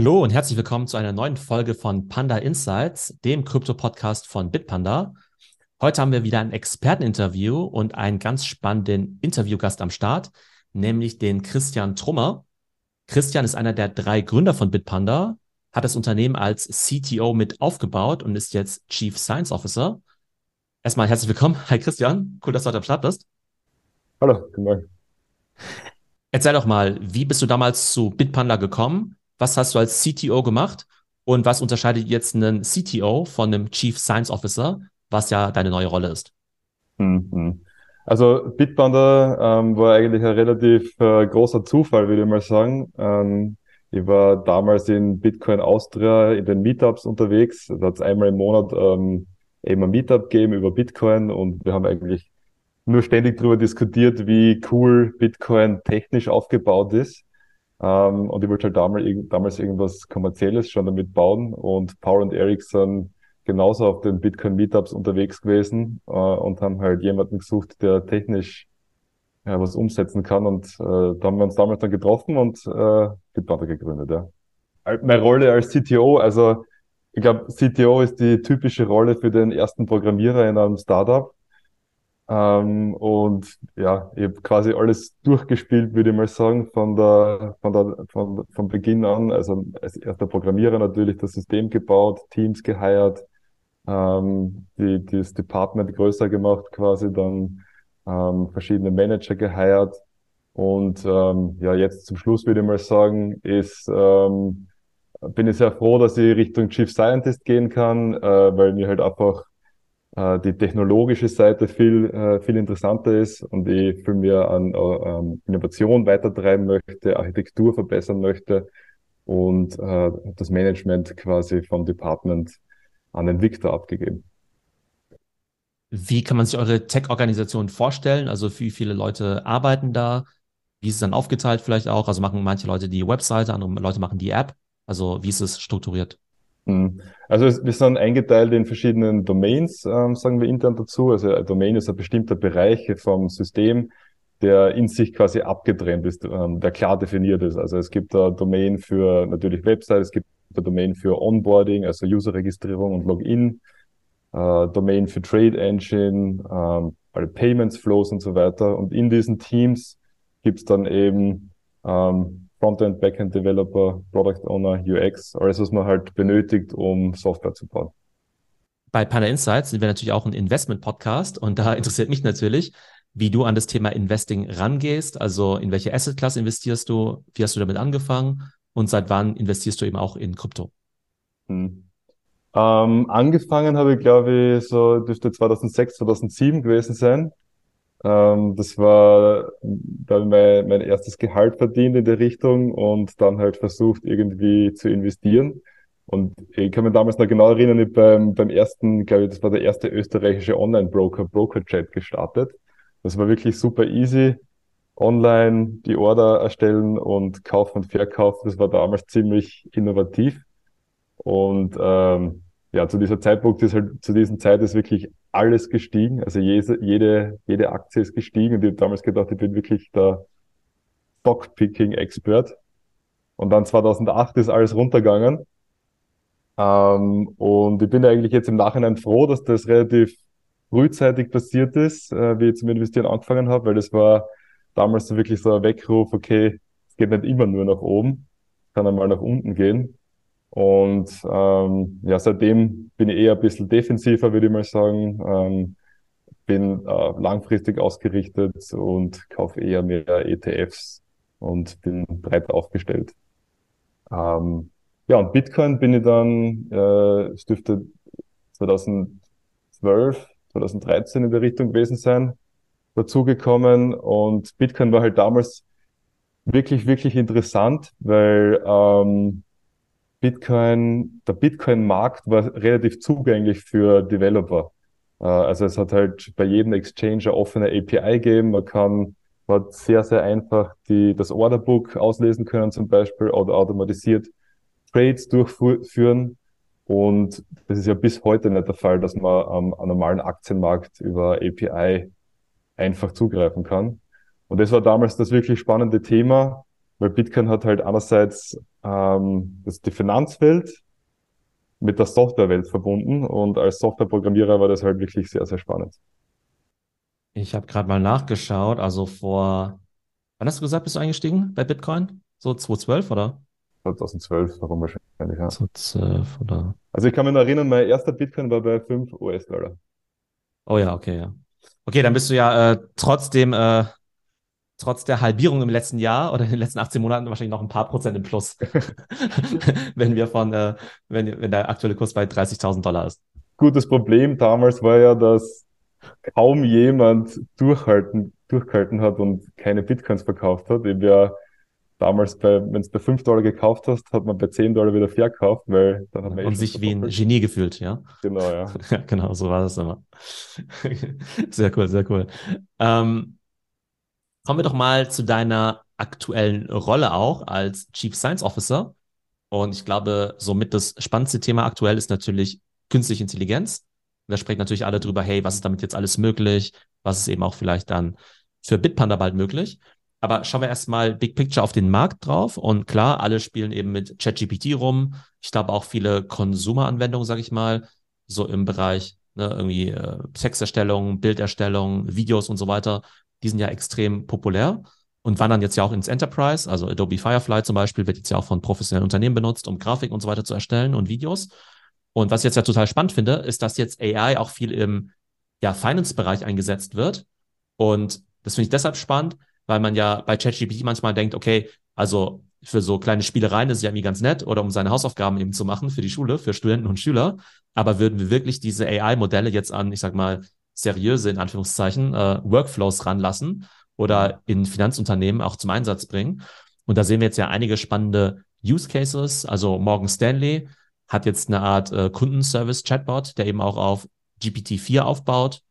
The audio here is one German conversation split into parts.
Hallo und herzlich willkommen zu einer neuen Folge von Panda Insights, dem Krypto-Podcast von Bitpanda. Heute haben wir wieder ein Experteninterview und einen ganz spannenden Interviewgast am Start, nämlich den Christian Trummer. Christian ist einer der drei Gründer von Bitpanda, hat das Unternehmen als CTO mit aufgebaut und ist jetzt Chief Science Officer. Erstmal herzlich willkommen. Hi Christian, cool, dass du heute am Start bist. Hallo, guten Morgen. Erzähl doch mal, wie bist du damals zu Bitpanda gekommen? Was hast du als CTO gemacht? Und was unterscheidet jetzt einen CTO von einem Chief Science Officer, was ja deine neue Rolle ist? Mhm. Also Bitpanda ähm, war eigentlich ein relativ äh, großer Zufall, würde ich mal sagen. Ähm, ich war damals in Bitcoin Austria in den Meetups unterwegs. Da hat es einmal im Monat ähm, eben ein Meetup gegeben über Bitcoin und wir haben eigentlich nur ständig darüber diskutiert, wie cool Bitcoin technisch aufgebaut ist. Ähm, und ich wollte halt damals, damals irgendwas Kommerzielles schon damit bauen. Und Paul und Eric sind genauso auf den Bitcoin Meetups unterwegs gewesen äh, und haben halt jemanden gesucht, der technisch ja, was umsetzen kann. Und äh, da haben wir uns damals dann getroffen und äh, Bitpanda gegründet, ja. Meine Rolle als CTO, also ich glaube, CTO ist die typische Rolle für den ersten Programmierer in einem Startup. Ähm, und ja, ich habe quasi alles durchgespielt, würde ich mal sagen, von der, von der, von, von Beginn an. Also als erster Programmierer natürlich das System gebaut, Teams geheiert, ähm, die, das Department größer gemacht quasi, dann ähm, verschiedene Manager geheiert. Und ähm, ja, jetzt zum Schluss würde ich mal sagen, ist, ähm, bin ich sehr froh, dass ich Richtung Chief Scientist gehen kann, äh, weil mir halt einfach äh, die technologische Seite viel, äh, viel interessanter ist und ich viel mehr an äh, Innovation weitertreiben möchte, Architektur verbessern möchte und äh, das Management quasi vom Department an den Victor abgegeben. Wie kann man sich eure Tech-Organisation vorstellen? Also wie viele Leute arbeiten da? Wie ist es dann aufgeteilt vielleicht auch? Also machen manche Leute die Webseite, andere Leute machen die App. Also wie ist es strukturiert? Hm. Also wir sind eingeteilt in verschiedenen Domains, ähm, sagen wir intern dazu. Also ein Domain ist ein bestimmter Bereich vom System, der in sich quasi abgetrennt ist, ähm, der klar definiert ist. Also es gibt ein Domain für natürlich Website, es gibt ein Domain für Onboarding, also Userregistrierung und Login, äh, Domain für Trade Engine, ähm, alle Payments Flows und so weiter. Und in diesen Teams gibt's dann eben ähm, Frontend, Backend Developer, Product Owner, UX, alles, was man halt benötigt, um Software zu bauen. Bei Panda Insights sind wir natürlich auch ein Investment-Podcast und da interessiert mich natürlich, wie du an das Thema Investing rangehst. Also in welche Asset-Klasse investierst du? Wie hast du damit angefangen? Und seit wann investierst du eben auch in Krypto? Hm. Ähm, angefangen habe ich, glaube ich, so dürfte 2006, 2007 gewesen sein. Ähm, das war dann mein, mein erstes Gehalt verdient in der Richtung und dann halt versucht irgendwie zu investieren. Und ich kann mich damals noch genau erinnern, ich beim, beim ersten, glaube ich, das war der erste österreichische Online-Broker, BrokerChat gestartet. Das war wirklich super easy. Online die Order erstellen und Kauf und Verkauf, das war damals ziemlich innovativ. Und ähm, ja, zu dieser Zeitpunkt ist halt, zu diesen Zeit ist wirklich alles gestiegen. Also jede, jede, jede Aktie ist gestiegen und ich habe damals gedacht, ich bin wirklich der Stockpicking-Expert. Und dann 2008 ist alles runtergegangen. Ähm, und ich bin eigentlich jetzt im Nachhinein froh, dass das relativ frühzeitig passiert ist, äh, wie ich zum Investieren angefangen habe, weil das war damals so wirklich so ein Weckruf, okay, es geht nicht immer nur nach oben, kann einmal nach unten gehen. Und ähm, ja, seitdem bin ich eher ein bisschen defensiver, würde ich mal sagen. Ähm, bin äh, langfristig ausgerichtet und kaufe eher mehr ETFs und bin breit aufgestellt. Ähm, ja, und Bitcoin bin ich dann, äh, dürfte 2012, 2013 in der Richtung gewesen sein, dazugekommen. Und Bitcoin war halt damals wirklich, wirklich interessant, weil ähm, Bitcoin, der Bitcoin-Markt war relativ zugänglich für Developer. Äh, also es hat halt bei jedem Exchange eine offene API gegeben. Man kann man hat sehr, sehr einfach die, das Orderbook auslesen können zum Beispiel oder automatisiert Trades durchführen. Und das ist ja bis heute nicht der Fall, dass man am, am normalen Aktienmarkt über API einfach zugreifen kann. Und das war damals das wirklich spannende Thema. Weil Bitcoin hat halt einerseits ähm, das, die Finanzwelt mit der Softwarewelt verbunden und als Softwareprogrammierer war das halt wirklich sehr, sehr spannend. Ich habe gerade mal nachgeschaut, also vor, wann hast du gesagt, bist du eingestiegen bei Bitcoin? So 2012 oder? 2012, warum wahrscheinlich, ja. 2012 oder? Also ich kann mich noch erinnern, mein erster Bitcoin war bei 5 US-Dollar. Oh ja, okay, ja. Okay, dann bist du ja äh, trotzdem äh, trotz der Halbierung im letzten Jahr oder in den letzten 18 Monaten wahrscheinlich noch ein paar Prozent im Plus, wenn wir von, äh, wenn, wenn der aktuelle Kurs bei 30.000 Dollar ist. Gutes Problem damals war ja, dass kaum jemand durchhalten, durchgehalten hat und keine Bitcoins verkauft hat. Ich ja damals bei, wenn du bei 5 Dollar gekauft hast, hat man bei 10 Dollar wieder verkauft, weil dann hat man Und sich wie ein Genie gefühlt, ja? Genau, ja. ja. Genau, so war das immer. sehr cool, sehr cool. Ähm, Kommen wir doch mal zu deiner aktuellen Rolle auch als Chief Science Officer. Und ich glaube, somit das spannendste Thema aktuell ist natürlich künstliche Intelligenz. da sprechen natürlich alle drüber, hey, was ist damit jetzt alles möglich? Was ist eben auch vielleicht dann für Bitpanda bald möglich? Aber schauen wir erstmal Big Picture auf den Markt drauf. Und klar, alle spielen eben mit ChatGPT rum. Ich glaube auch viele Konsumeranwendungen, sage ich mal, so im Bereich ne, irgendwie äh, Texterstellung, Bilderstellung, Videos und so weiter die sind ja extrem populär und wandern jetzt ja auch ins Enterprise. Also Adobe Firefly zum Beispiel wird jetzt ja auch von professionellen Unternehmen benutzt, um Grafiken und so weiter zu erstellen und Videos. Und was ich jetzt ja total spannend finde, ist, dass jetzt AI auch viel im ja, Finance-Bereich eingesetzt wird. Und das finde ich deshalb spannend, weil man ja bei ChatGPT manchmal denkt, okay, also für so kleine Spielereien ist es ja irgendwie ganz nett oder um seine Hausaufgaben eben zu machen für die Schule, für Studenten und Schüler. Aber würden wir wirklich diese AI-Modelle jetzt an, ich sag mal, seriöse, in Anführungszeichen, äh, Workflows ranlassen oder in Finanzunternehmen auch zum Einsatz bringen. Und da sehen wir jetzt ja einige spannende Use Cases. Also Morgan Stanley hat jetzt eine Art äh, Kundenservice-Chatbot, der eben auch auf GPT-4 aufbaut.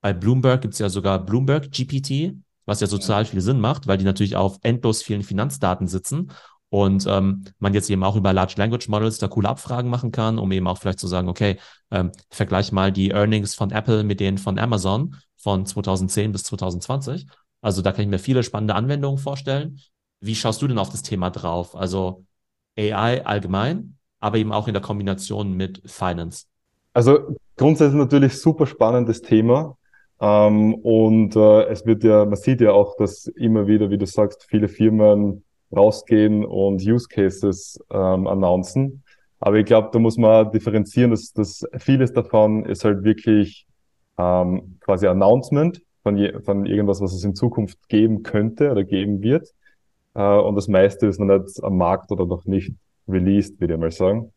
Bei Bloomberg gibt es ja sogar Bloomberg GPT, was ja total viel Sinn macht, weil die natürlich auf endlos vielen Finanzdaten sitzen und ähm, man jetzt eben auch über Large Language Models da coole Abfragen machen kann, um eben auch vielleicht zu sagen, okay, ähm, vergleich mal die Earnings von Apple mit denen von Amazon von 2010 bis 2020. Also da kann ich mir viele spannende Anwendungen vorstellen. Wie schaust du denn auf das Thema drauf? Also AI allgemein, aber eben auch in der Kombination mit Finance. Also grundsätzlich natürlich super spannendes Thema. Ähm, und äh, es wird ja, man sieht ja auch, dass immer wieder, wie du sagst, viele Firmen rausgehen und Use Cases ähm, announcen. Aber ich glaube, da muss man differenzieren, dass, dass vieles davon ist halt wirklich ähm, quasi Announcement von, je, von irgendwas, was es in Zukunft geben könnte oder geben wird. Äh, und das meiste ist noch nicht am Markt oder noch nicht released, würde ich mal sagen.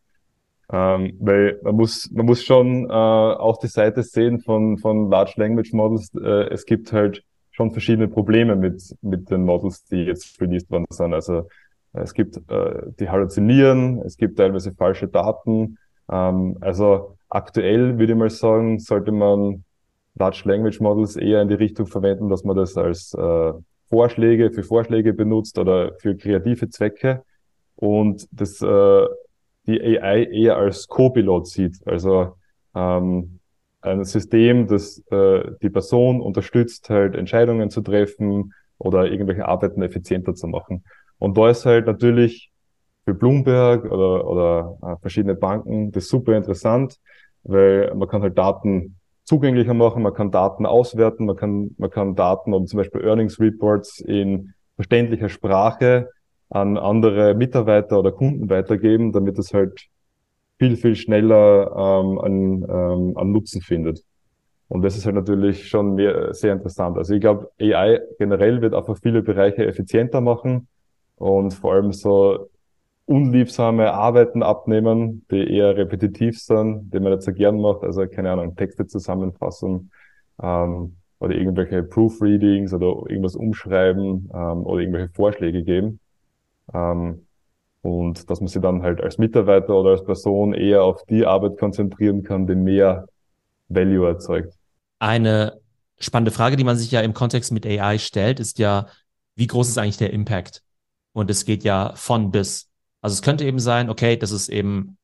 Ähm, weil man muss, man muss schon äh, auf die Seite sehen von, von Large Language Models. Äh, es gibt halt schon verschiedene Probleme mit, mit den Models, die jetzt released worden sind. Also es gibt äh, die halluzinieren, es gibt teilweise falsche Daten. Ähm, also aktuell würde ich mal sagen, sollte man Large Language Models eher in die Richtung verwenden, dass man das als äh, Vorschläge für Vorschläge benutzt oder für kreative Zwecke und das äh, die AI eher als Co-Pilot sieht. Also ähm, ein System, das äh, die Person unterstützt, halt Entscheidungen zu treffen oder irgendwelche Arbeiten effizienter zu machen. Und da ist halt natürlich für Bloomberg oder, oder äh, verschiedene Banken das super interessant, weil man kann halt Daten zugänglicher machen, man kann Daten auswerten, man kann, man kann Daten und zum Beispiel Earnings Reports in verständlicher Sprache an andere Mitarbeiter oder Kunden weitergeben, damit es halt viel, viel schneller ähm, an, ähm, an Nutzen findet. Und das ist halt natürlich schon mehr, sehr interessant. Also ich glaube, AI generell wird einfach viele Bereiche effizienter machen und vor allem so unliebsame Arbeiten abnehmen, die eher repetitiv sind, die man nicht so gern macht. Also keine Ahnung, Texte zusammenfassen ähm, oder irgendwelche Proofreadings oder irgendwas umschreiben ähm, oder irgendwelche Vorschläge geben. Ähm, und dass man sich dann halt als Mitarbeiter oder als Person eher auf die Arbeit konzentrieren kann, die mehr Value erzeugt. Eine spannende Frage, die man sich ja im Kontext mit AI stellt, ist ja, wie groß ist eigentlich der Impact? Und es geht ja von bis. Also es könnte eben sein, okay, das ist eben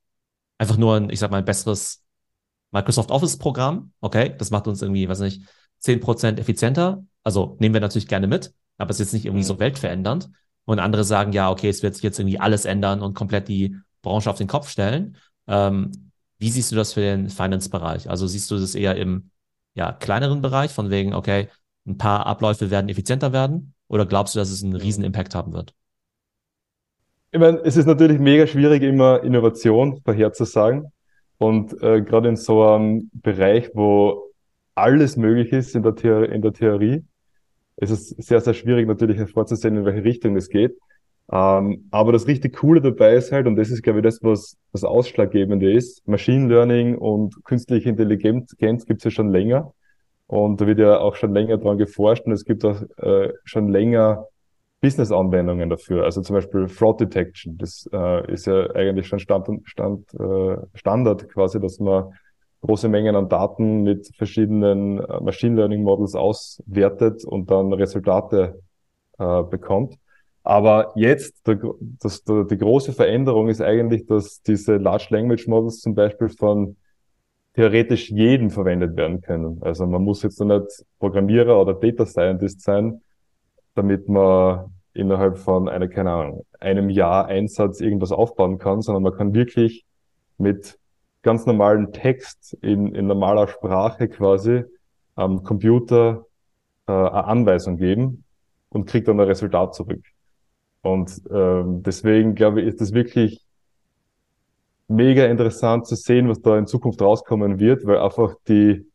einfach nur ein, ich sag mal, ein besseres Microsoft Office Programm. Okay, das macht uns irgendwie, weiß nicht, zehn Prozent effizienter. Also nehmen wir natürlich gerne mit, aber es ist jetzt nicht irgendwie so mhm. weltverändernd. Und andere sagen, ja, okay, es wird sich jetzt irgendwie alles ändern und komplett die Branche auf den Kopf stellen. Ähm, wie siehst du das für den Finance-Bereich? Also siehst du das eher im ja, kleineren Bereich, von wegen, okay, ein paar Abläufe werden effizienter werden? Oder glaubst du, dass es einen riesen Impact haben wird? Ich meine, es ist natürlich mega schwierig, immer Innovation vorherzusagen. Und äh, gerade in so einem Bereich, wo alles möglich ist in der, The in der Theorie, ist es sehr, sehr schwierig natürlich hervorzusehen, in welche Richtung es geht. Ähm, aber das richtig Coole dabei ist halt, und das ist, glaube ich, das, was das Ausschlaggebende ist, Machine Learning und künstliche Intelligenz gibt's ja schon länger. Und da wird ja auch schon länger dran geforscht und es gibt auch äh, schon länger Business-Anwendungen dafür. Also zum Beispiel Fraud Detection. Das äh, ist ja eigentlich schon Stand, Stand, äh, Standard quasi, dass man große Mengen an Daten mit verschiedenen äh, Machine Learning Models auswertet und dann Resultate äh, bekommt. Aber jetzt, der, das, der, die große Veränderung ist eigentlich, dass diese Large Language Models zum Beispiel von theoretisch jedem verwendet werden können. Also man muss jetzt nicht Programmierer oder Data Scientist sein, damit man innerhalb von einer, keine Ahnung, einem Jahr Einsatz irgendwas aufbauen kann, sondern man kann wirklich mit ganz normalen Text in, in normaler Sprache quasi am Computer äh, eine Anweisung geben und kriegt dann ein Resultat zurück. Und ähm, deswegen glaube ich, ist es wirklich mega interessant zu sehen, was da in Zukunft rauskommen wird, weil einfach die,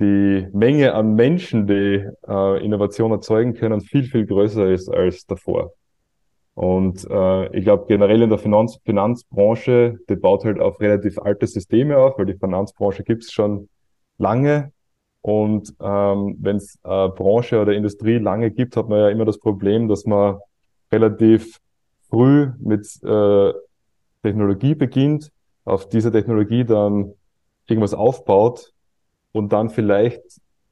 die Menge an Menschen, die äh, Innovation erzeugen können, viel, viel größer ist als davor. Und äh, ich glaube generell in der Finanz Finanzbranche, die baut halt auf relativ alte Systeme auf, weil die Finanzbranche gibt's schon lange. Und ähm, wenn es äh, Branche oder Industrie lange gibt, hat man ja immer das Problem, dass man relativ früh mit äh, Technologie beginnt, auf dieser Technologie dann irgendwas aufbaut und dann vielleicht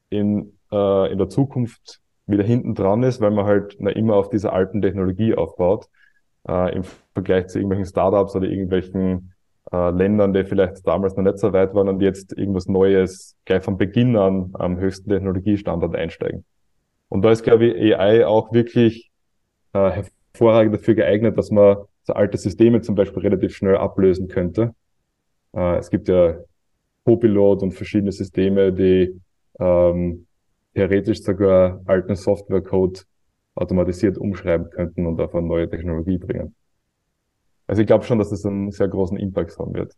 in, äh, in der Zukunft wieder hinten dran ist, weil man halt na, immer auf dieser alten Technologie aufbaut, äh, im Vergleich zu irgendwelchen Startups oder irgendwelchen äh, Ländern, die vielleicht damals noch nicht so weit waren und jetzt irgendwas Neues gleich von Beginn an am höchsten Technologiestandard einsteigen. Und da ist, glaube ich, AI auch wirklich äh, hervorragend dafür geeignet, dass man so alte Systeme zum Beispiel relativ schnell ablösen könnte. Äh, es gibt ja Copilot und verschiedene Systeme, die ähm, theoretisch sogar alten Softwarecode automatisiert umschreiben könnten und auf eine neue Technologie bringen. Also ich glaube schon, dass es einen sehr großen Impact haben wird.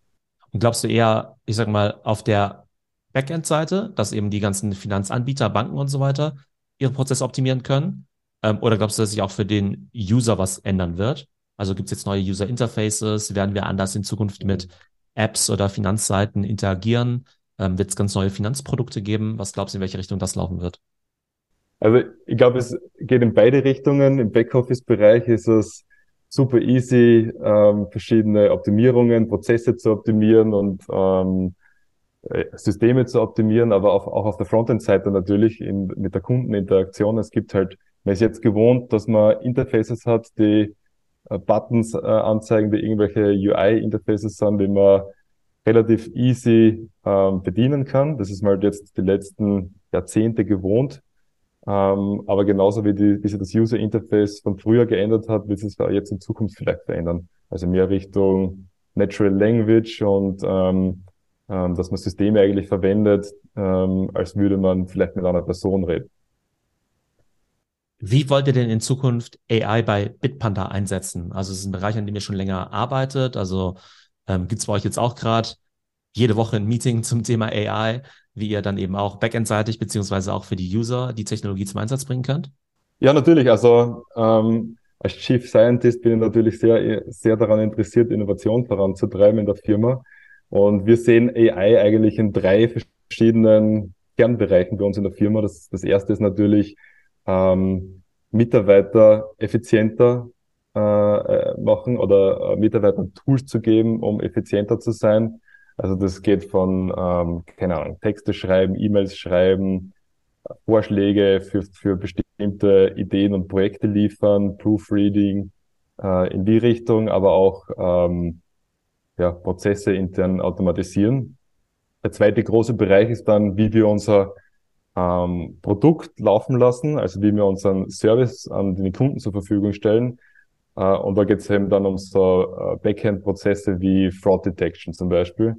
Und glaubst du eher, ich sag mal, auf der Backend-Seite, dass eben die ganzen Finanzanbieter, Banken und so weiter ihre Prozesse optimieren können? Ähm, oder glaubst du, dass sich auch für den User was ändern wird? Also gibt es jetzt neue User Interfaces? Werden wir anders in Zukunft mit Apps oder Finanzseiten interagieren? Ähm, wird es ganz neue Finanzprodukte geben? Was glaubst du, in welche Richtung das laufen wird? Also ich glaube, es geht in beide Richtungen. Im Backoffice-Bereich ist es super easy, ähm, verschiedene Optimierungen, Prozesse zu optimieren und ähm, äh, Systeme zu optimieren, aber auch, auch auf der Frontend-Seite natürlich in, mit der Kundeninteraktion. Es gibt halt, man ist jetzt gewohnt, dass man Interfaces hat, die äh, Buttons äh, anzeigen, die irgendwelche UI-Interfaces sind, die man relativ easy ähm, bedienen kann. Das ist mal jetzt die letzten Jahrzehnte gewohnt. Ähm, aber genauso wie, die, wie sich das User Interface von früher geändert hat, wird es jetzt in Zukunft vielleicht verändern. Also mehr Richtung Natural Language und ähm, ähm, dass man Systeme eigentlich verwendet, ähm, als würde man vielleicht mit einer Person reden. Wie wollt ihr denn in Zukunft AI bei Bitpanda einsetzen? Also es ist ein Bereich, an dem ihr schon länger arbeitet. Also ähm, gibt es bei euch jetzt auch gerade jede Woche ein Meeting zum Thema AI, wie ihr dann eben auch backendseitig beziehungsweise auch für die User die Technologie zum Einsatz bringen könnt? Ja, natürlich. Also ähm, als Chief Scientist bin ich natürlich sehr, sehr daran interessiert, Innovation voranzutreiben in der Firma. Und wir sehen AI eigentlich in drei verschiedenen Kernbereichen bei uns in der Firma. Das, das erste ist natürlich ähm, Mitarbeiter effizienter äh, äh, machen oder äh, Mitarbeitern Tools zu geben, um effizienter zu sein. Also das geht von, ähm, keine Ahnung, Texte schreiben, E-Mails schreiben, Vorschläge für, für bestimmte Ideen und Projekte liefern, Proofreading äh, in die Richtung, aber auch ähm, ja, Prozesse intern automatisieren. Der zweite große Bereich ist dann, wie wir unser ähm, Produkt laufen lassen, also wie wir unseren Service an den Kunden zur Verfügung stellen. Äh, und da geht es eben dann um so äh, Backend-Prozesse wie Fraud Detection zum Beispiel.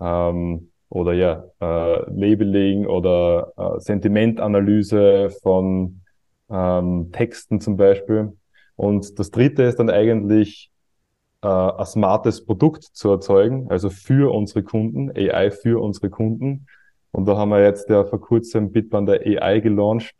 Ähm, oder ja, äh, Labeling oder äh, Sentimentanalyse von ähm, Texten zum Beispiel. Und das dritte ist dann eigentlich äh, ein smartes Produkt zu erzeugen, also für unsere Kunden, AI für unsere Kunden. Und da haben wir jetzt ja vor kurzem Bitband der AI gelauncht,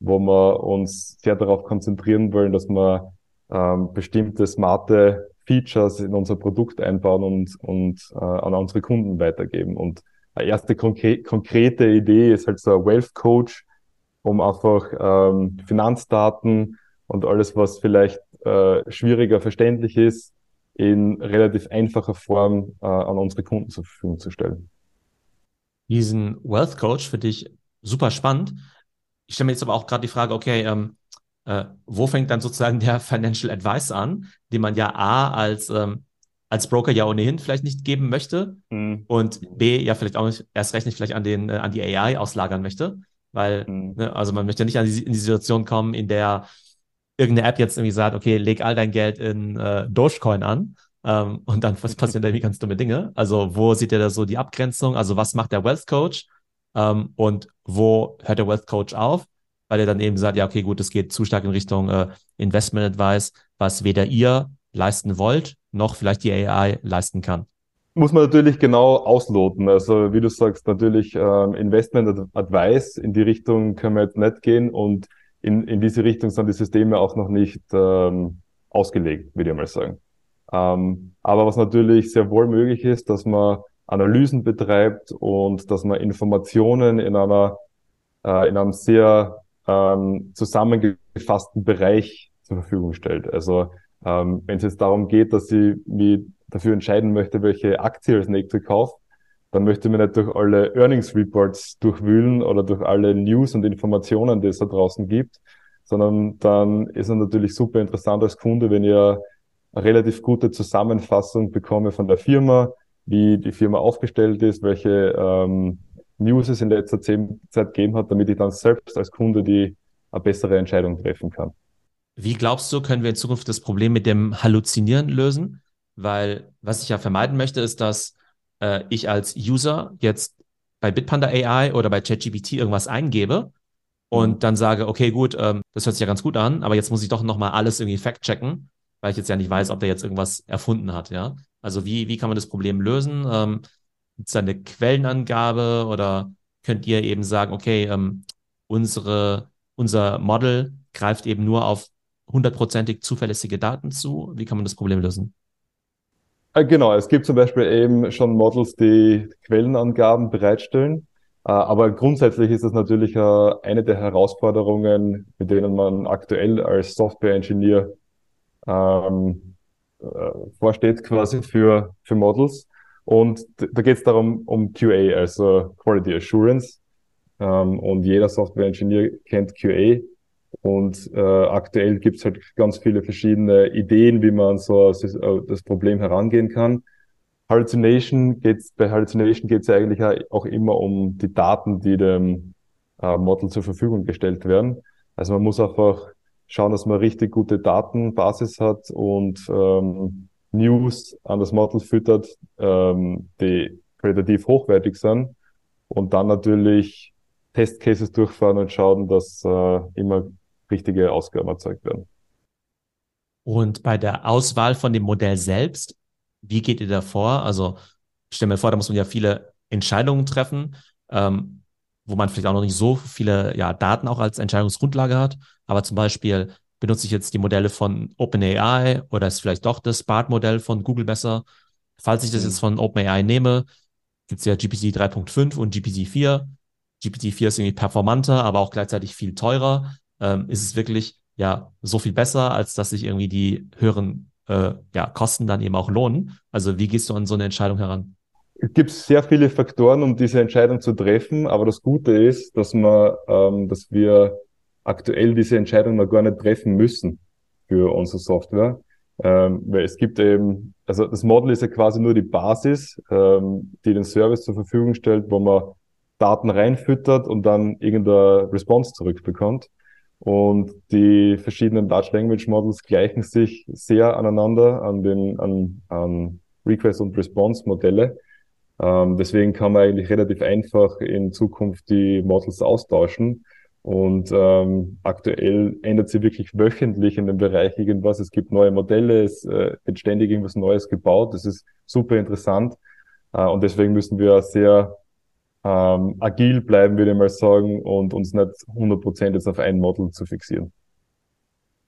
wo wir uns sehr darauf konzentrieren wollen, dass wir ähm, bestimmte smarte Features in unser Produkt einbauen und, und äh, an unsere Kunden weitergeben. Und eine erste konkre konkrete Idee ist halt so ein Wealth Coach, um einfach ähm, Finanzdaten und alles, was vielleicht äh, schwieriger verständlich ist, in relativ einfacher Form äh, an unsere Kunden zur Verfügung zu stellen. Diesen Wealth Coach finde ich super spannend. Ich stelle mir jetzt aber auch gerade die Frage, okay, ähm, äh, wo fängt dann sozusagen der Financial Advice an, den man ja A als, ähm, als Broker ja ohnehin vielleicht nicht geben möchte mhm. und B ja vielleicht auch nicht, erst recht nicht vielleicht an, den, äh, an die AI auslagern möchte, weil, mhm. ne, also man möchte ja nicht an die, in die Situation kommen, in der irgendeine App jetzt irgendwie sagt, okay, leg all dein Geld in äh, Dogecoin an ähm, und dann was passieren da irgendwie ganz dumme Dinge. Also wo sieht ihr da so die Abgrenzung? Also was macht der Wealth Coach ähm, und wo hört der Wealth Coach auf? Weil er dann eben sagt, ja, okay, gut, es geht zu stark in Richtung äh, Investment Advice, was weder ihr leisten wollt, noch vielleicht die AI leisten kann. Muss man natürlich genau ausloten. Also wie du sagst, natürlich ähm, Investment Advice in die Richtung können wir jetzt nicht gehen und in, in diese Richtung sind die Systeme auch noch nicht ähm, ausgelegt, würde ich mal sagen. Ähm, aber was natürlich sehr wohl möglich ist, dass man Analysen betreibt und dass man Informationen in einer äh, in einem sehr ähm, zusammengefassten Bereich zur Verfügung stellt. Also ähm, wenn es jetzt darum geht, dass ich mich dafür entscheiden möchte, welche Aktie als nächstes kaufe, dann möchte man nicht durch alle Earnings Reports durchwühlen oder durch alle News und Informationen, die es da draußen gibt, sondern dann ist es natürlich super interessant als Kunde, wenn ihr eine relativ gute Zusammenfassung bekomme von der Firma, wie die Firma aufgestellt ist, welche ähm, News es in letzter Zeit gegeben hat, damit ich dann selbst als Kunde die eine bessere Entscheidung treffen kann. Wie glaubst du, können wir in Zukunft das Problem mit dem Halluzinieren lösen? Weil was ich ja vermeiden möchte, ist, dass äh, ich als User jetzt bei Bitpanda AI oder bei ChatGPT irgendwas eingebe und mhm. dann sage, okay, gut, ähm, das hört sich ja ganz gut an, aber jetzt muss ich doch nochmal alles irgendwie fact-checken, weil ich jetzt ja nicht weiß, ob der jetzt irgendwas erfunden hat, ja. Also wie, wie kann man das Problem lösen? Ähm, Gibt es da eine Quellenangabe oder könnt ihr eben sagen, okay, ähm, unsere, unser Model greift eben nur auf hundertprozentig zuverlässige Daten zu? Wie kann man das Problem lösen? Äh, genau, es gibt zum Beispiel eben schon Models, die Quellenangaben bereitstellen. Äh, aber grundsätzlich ist das natürlich äh, eine der Herausforderungen, mit denen man aktuell als Software-Engineer ähm, vorsteht, quasi für, für Models. Und da geht es darum, um QA, also Quality Assurance. Ähm, und jeder Software-Engineer kennt QA. Und äh, aktuell gibt es halt ganz viele verschiedene Ideen, wie man so äh, das Problem herangehen kann. Hallucination geht's, bei Hallucination geht es ja eigentlich auch immer um die Daten, die dem äh, Model zur Verfügung gestellt werden. Also man muss einfach schauen, dass man richtig gute Datenbasis hat und ähm, News an das Model füttert, ähm, die qualitativ hochwertig sind und dann natürlich Testcases durchfahren und schauen, dass äh, immer richtige Ausgaben erzeugt werden. Und bei der Auswahl von dem Modell selbst, wie geht ihr da vor? Also ich stelle mir vor, da muss man ja viele Entscheidungen treffen, ähm, wo man vielleicht auch noch nicht so viele ja, Daten auch als Entscheidungsgrundlage hat. Aber zum Beispiel benutze ich jetzt die Modelle von OpenAI oder ist vielleicht doch das BART-Modell von Google besser? Falls ich das mhm. jetzt von OpenAI nehme, gibt es ja GPT 3.5 und GPT 4. GPT 4 ist irgendwie performanter, aber auch gleichzeitig viel teurer ähm, ist es wirklich ja so viel besser, als dass sich irgendwie die höheren äh, ja, Kosten dann eben auch lohnen. Also wie gehst du an so eine Entscheidung heran? Es gibt sehr viele Faktoren, um diese Entscheidung zu treffen, aber das Gute ist, dass man, ähm, dass wir aktuell diese Entscheidung noch gar nicht treffen müssen für unsere Software. Ähm, weil es gibt eben, also das Model ist ja quasi nur die Basis, ähm, die den Service zur Verfügung stellt, wo man Daten reinfüttert und dann irgendeine Response zurückbekommt. Und die verschiedenen Large Language Models gleichen sich sehr aneinander an den an, an Request und Response Modelle. Ähm, deswegen kann man eigentlich relativ einfach in Zukunft die Models austauschen. Und ähm, aktuell ändert sich wirklich wöchentlich in dem Bereich irgendwas. Es gibt neue Modelle, es äh, wird ständig irgendwas Neues gebaut. Das ist super interessant. Äh, und deswegen müssen wir sehr ähm, agil bleiben, würde ich mal sagen, und uns nicht 100% jetzt auf ein Model zu fixieren.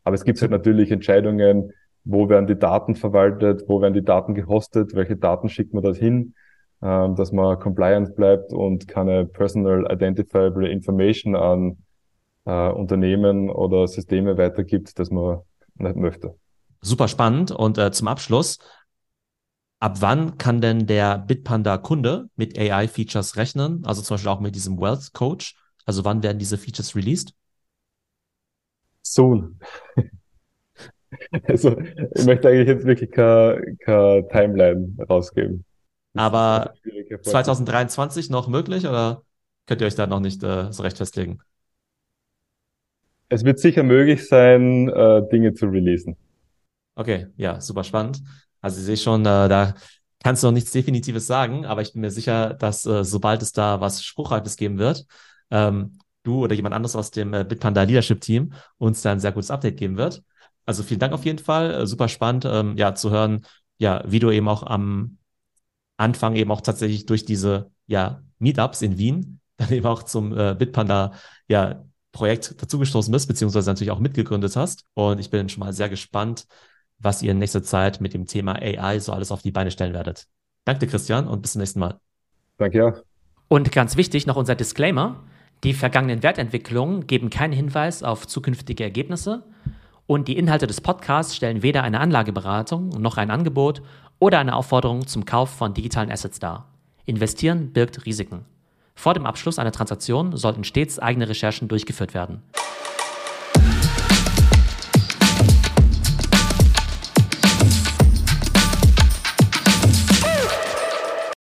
Aber es gibt halt natürlich Entscheidungen, wo werden die Daten verwaltet, wo werden die Daten gehostet, welche Daten schickt man dorthin, ähm, dass man compliant bleibt und keine personal identifiable information an äh, Unternehmen oder Systeme weitergibt, das man nicht möchte. Super spannend. Und äh, zum Abschluss, ab wann kann denn der Bitpanda-Kunde mit AI-Features rechnen? Also zum Beispiel auch mit diesem Wealth Coach. Also wann werden diese Features released? Soon. also ich möchte eigentlich jetzt wirklich keine, keine Timeline rausgeben. Aber 2023 noch möglich oder könnt ihr euch da noch nicht äh, so recht festlegen? Es wird sicher möglich sein, äh, Dinge zu releasen. Okay, ja, super spannend. Also ich sehe schon, äh, da kannst du noch nichts Definitives sagen, aber ich bin mir sicher, dass äh, sobald es da was Spruchreifes geben wird, ähm, du oder jemand anderes aus dem äh, Bitpanda Leadership Team uns da ein sehr gutes Update geben wird. Also vielen Dank auf jeden Fall. Äh, super spannend, ähm, ja, zu hören, ja, wie du eben auch am Anfang eben auch tatsächlich durch diese, ja, Meetups in Wien dann eben auch zum äh, Bitpanda, ja, Projekt dazugestoßen bist, beziehungsweise natürlich auch mitgegründet hast. Und ich bin schon mal sehr gespannt, was ihr in nächster Zeit mit dem Thema AI so alles auf die Beine stellen werdet. Danke, Christian, und bis zum nächsten Mal. Danke, ja. Und ganz wichtig noch unser Disclaimer. Die vergangenen Wertentwicklungen geben keinen Hinweis auf zukünftige Ergebnisse und die Inhalte des Podcasts stellen weder eine Anlageberatung noch ein Angebot oder eine Aufforderung zum Kauf von digitalen Assets dar. Investieren birgt Risiken. Vor dem Abschluss einer Transaktion sollten stets eigene Recherchen durchgeführt werden.